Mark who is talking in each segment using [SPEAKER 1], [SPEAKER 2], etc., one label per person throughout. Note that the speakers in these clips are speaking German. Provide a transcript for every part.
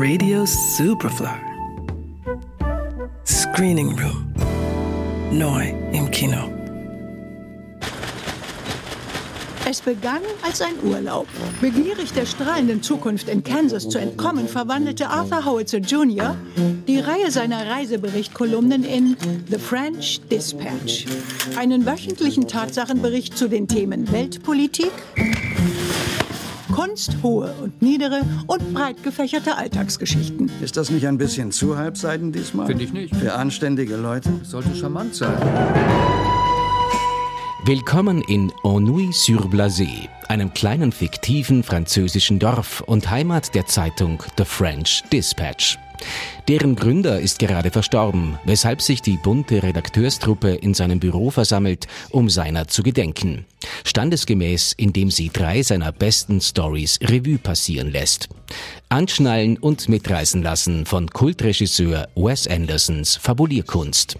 [SPEAKER 1] Radio Superfly. Screening Room. Neu im Kino.
[SPEAKER 2] Es begann als ein Urlaub. Begierig der strahlenden Zukunft in Kansas zu entkommen, verwandelte Arthur Howitzer Jr. die Reihe seiner Reiseberichtkolumnen in The French Dispatch, einen wöchentlichen Tatsachenbericht zu den Themen Weltpolitik, Kunst, hohe und niedere und breit gefächerte Alltagsgeschichten.
[SPEAKER 3] Ist das nicht ein bisschen zu halbseiden diesmal?
[SPEAKER 4] Finde ich nicht.
[SPEAKER 3] Für anständige Leute?
[SPEAKER 4] Sollte charmant sein.
[SPEAKER 5] Willkommen in Ennui-sur-Blasé, einem kleinen fiktiven französischen Dorf und Heimat der Zeitung The French Dispatch. Deren Gründer ist gerade verstorben, weshalb sich die bunte Redakteurstruppe in seinem Büro versammelt, um seiner zu gedenken. Standesgemäß, indem sie drei seiner besten Stories Revue passieren lässt. Anschnallen und mitreißen lassen von Kultregisseur Wes Andersons Fabulierkunst.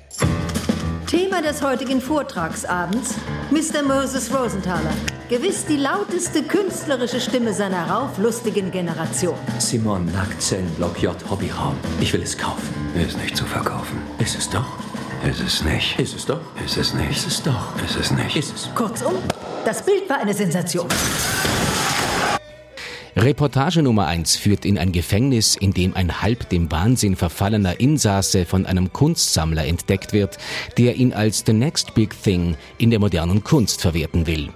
[SPEAKER 6] Thema des heutigen Vortragsabends, Mr. Moses Rosenthaler. Gewiss die lauteste künstlerische Stimme seiner rauflustigen Generation.
[SPEAKER 7] Simon Nackzellenblock J Hobbyraum. Ich will es kaufen.
[SPEAKER 8] Ist nicht zu verkaufen.
[SPEAKER 7] Ist es doch?
[SPEAKER 8] Ist es nicht.
[SPEAKER 7] Ist es doch?
[SPEAKER 8] Ist es nicht.
[SPEAKER 7] Ist es doch?
[SPEAKER 8] Ist es nicht.
[SPEAKER 7] Ist es?
[SPEAKER 6] Kurzum, das Bild war eine Sensation.
[SPEAKER 5] Reportage Nummer 1 führt in ein Gefängnis, in dem ein halb dem Wahnsinn verfallener Insasse von einem Kunstsammler entdeckt wird, der ihn als the next big thing in der modernen Kunst verwerten will.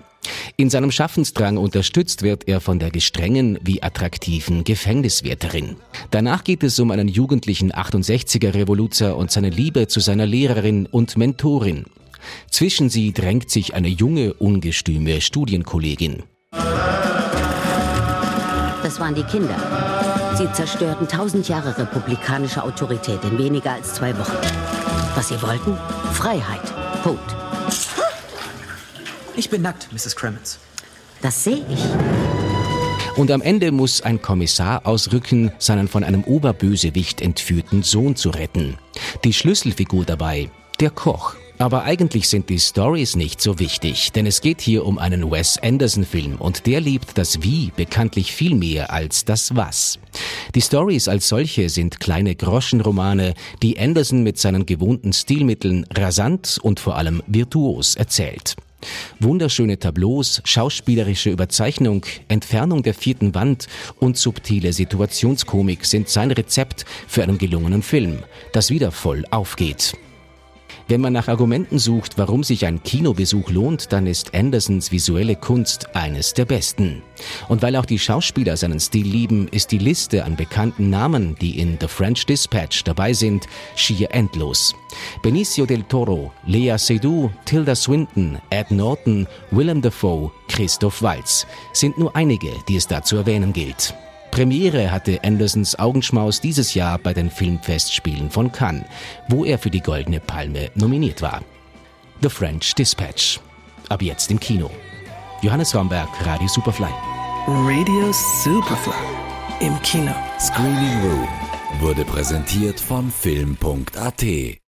[SPEAKER 5] In seinem Schaffensdrang unterstützt wird er von der gestrengen wie attraktiven Gefängniswärterin. Danach geht es um einen jugendlichen 68er Revoluzer und seine Liebe zu seiner Lehrerin und Mentorin. Zwischen sie drängt sich eine junge, ungestüme Studienkollegin.
[SPEAKER 9] Das waren die Kinder. Sie zerstörten tausend Jahre republikanische Autorität in weniger als zwei Wochen. Was sie wollten? Freiheit. Punkt.
[SPEAKER 10] Ich bin nackt, Mrs. Kremens.
[SPEAKER 9] Das sehe ich.
[SPEAKER 5] Und am Ende muss ein Kommissar ausrücken, seinen von einem Oberbösewicht entführten Sohn zu retten. Die Schlüsselfigur dabei, der Koch. Aber eigentlich sind die Stories nicht so wichtig, denn es geht hier um einen Wes Anderson-Film und der liebt das Wie bekanntlich viel mehr als das Was. Die Stories als solche sind kleine Groschenromane, die Anderson mit seinen gewohnten Stilmitteln rasant und vor allem virtuos erzählt. Wunderschöne Tableaus, schauspielerische Überzeichnung, Entfernung der vierten Wand und subtile Situationskomik sind sein Rezept für einen gelungenen Film, das wieder voll aufgeht. Wenn man nach Argumenten sucht, warum sich ein Kinobesuch lohnt, dann ist Andersons visuelle Kunst eines der besten. Und weil auch die Schauspieler seinen Stil lieben, ist die Liste an bekannten Namen, die in The French Dispatch dabei sind, schier endlos. Benicio del Toro, Lea Seydoux, Tilda Swinton, Ed Norton, Willem Dafoe, Christoph Waltz sind nur einige, die es da zu erwähnen gilt. Premiere hatte Andersons Augenschmaus dieses Jahr bei den Filmfestspielen von Cannes, wo er für die Goldene Palme nominiert war. The French Dispatch. Ab jetzt im Kino. Johannes Romberg, Radio Superfly.
[SPEAKER 1] Radio Superfly. Im Kino.
[SPEAKER 11] Screening Room wurde präsentiert von Film.at.